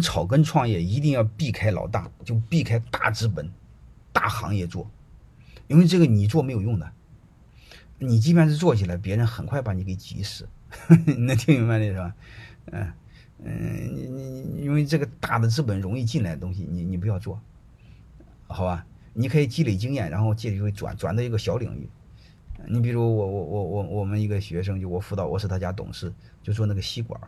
草根创业一定要避开老大，就避开大资本、大行业做，因为这个你做没有用的。你即便是做起来，别人很快把你给挤死。你能听明白这是吧？嗯嗯，你你你，因为这个大的资本容易进来的东西，你你不要做，好吧？你可以积累经验，然后借机会转转到一个小领域。你比如我我我我我们一个学生，就我辅导，我是他家董事，就做那个吸管。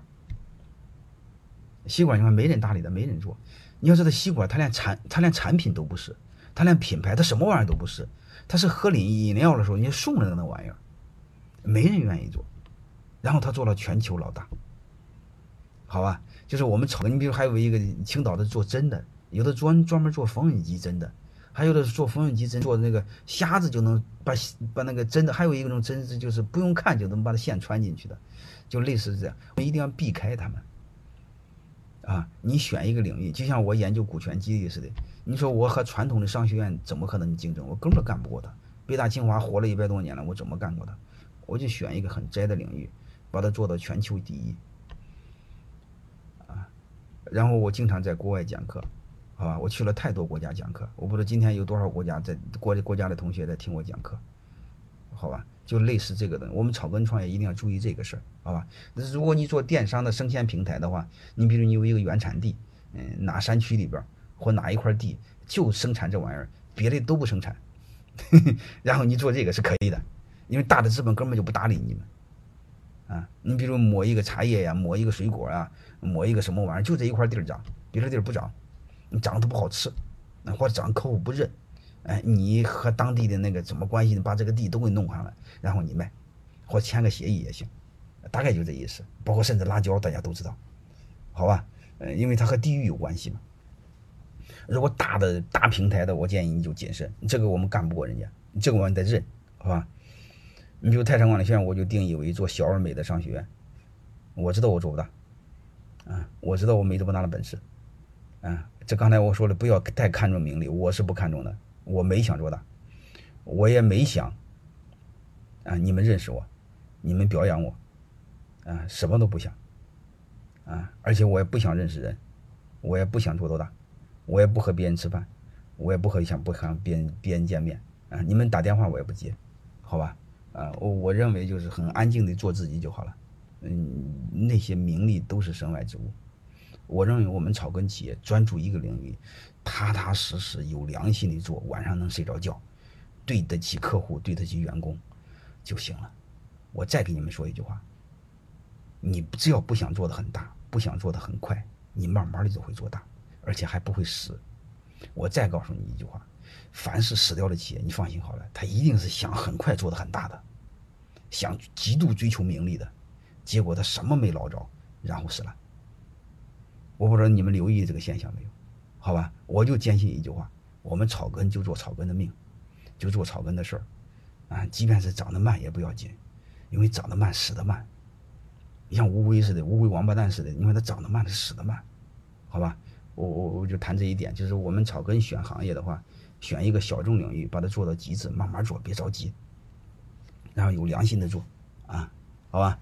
吸管你看没人搭理的，没人做。你要知道吸管，它连产它连产品都不是，它连品牌，它什么玩意儿都不是。它是喝饮饮料的时候，你送了那玩意儿，没人愿意做。然后他做了全球老大，好吧？就是我们草根，你比如还有一个青岛的做针的，有的专专门做缝纫机针的，还有的是做缝纫机针做那个瞎子就能把把那个针的，还有一种针是就是不用看就能把它线穿进去的，就类似这样。我们一定要避开他们。啊，你选一个领域，就像我研究股权激励似的。你说我和传统的商学院怎么可能竞争？我根本干不过他。北大清华活了一百多年了，我怎么干过他？我就选一个很窄的领域，把它做到全球第一。啊，然后我经常在国外讲课，好吧？我去了太多国家讲课，我不知道今天有多少国家在国国家的同学在听我讲课，好吧？就类似这个的，我们草根创业一定要注意这个事儿，好吧？如果你做电商的生鲜平台的话，你比如你有一个原产地，嗯，哪山区里边或哪一块地就生产这玩意儿，别的都不生产，然后你做这个是可以的，因为大的资本根本就不搭理你们，啊，你比如抹一个茶叶呀，抹一个水果啊，抹一个什么玩意儿，就这一块地儿长，别的地儿不长，你长得都不好吃，或者长得客户不认。哎，你和当地的那个怎么关系？把这个地都给弄上来，然后你卖，或签个协议也行，大概就这意思。包括甚至辣椒，大家都知道，好吧？呃，因为它和地域有关系嘛。如果大的大平台的，我建议你就谨慎，这个我们干不过人家，这个我们得认，好吧？你比如泰山管理学院，我就定义为做小而美的商学院。我知道我做不大，啊，我知道我没这么大的本事，啊，这刚才我说了，不要太看重名利，我是不看重的。我没想做大，我也没想啊！你们认识我，你们表扬我，啊，什么都不想，啊！而且我也不想认识人，我也不想做多大，我也不和别人吃饭，我也不和想不和别人别人见面啊！你们打电话我也不接，好吧？啊，我我认为就是很安静的做自己就好了，嗯，那些名利都是身外之物。我认为我们草根企业专注一个领域。踏踏实实、有良心的做，晚上能睡着觉，对得起客户、对得起员工就行了。我再给你们说一句话：你只要不想做的很大，不想做的很快，你慢慢的就会做大，而且还不会死。我再告诉你一句话：凡是死掉的企业，你放心好了，他一定是想很快做的很大的，想极度追求名利的，结果他什么没捞着，然后死了。我不知道你们留意这个现象没有？好吧，我就坚信一句话：我们草根就做草根的命，就做草根的事儿，啊，即便是长得慢也不要紧，因为长得慢死得慢。像乌龟似的，乌龟王八蛋似的，因为它长得慢，它死得慢。好吧，我我我就谈这一点，就是我们草根选行业的话，选一个小众领域，把它做到极致，慢慢做，别着急，然后有良心的做，啊，好吧。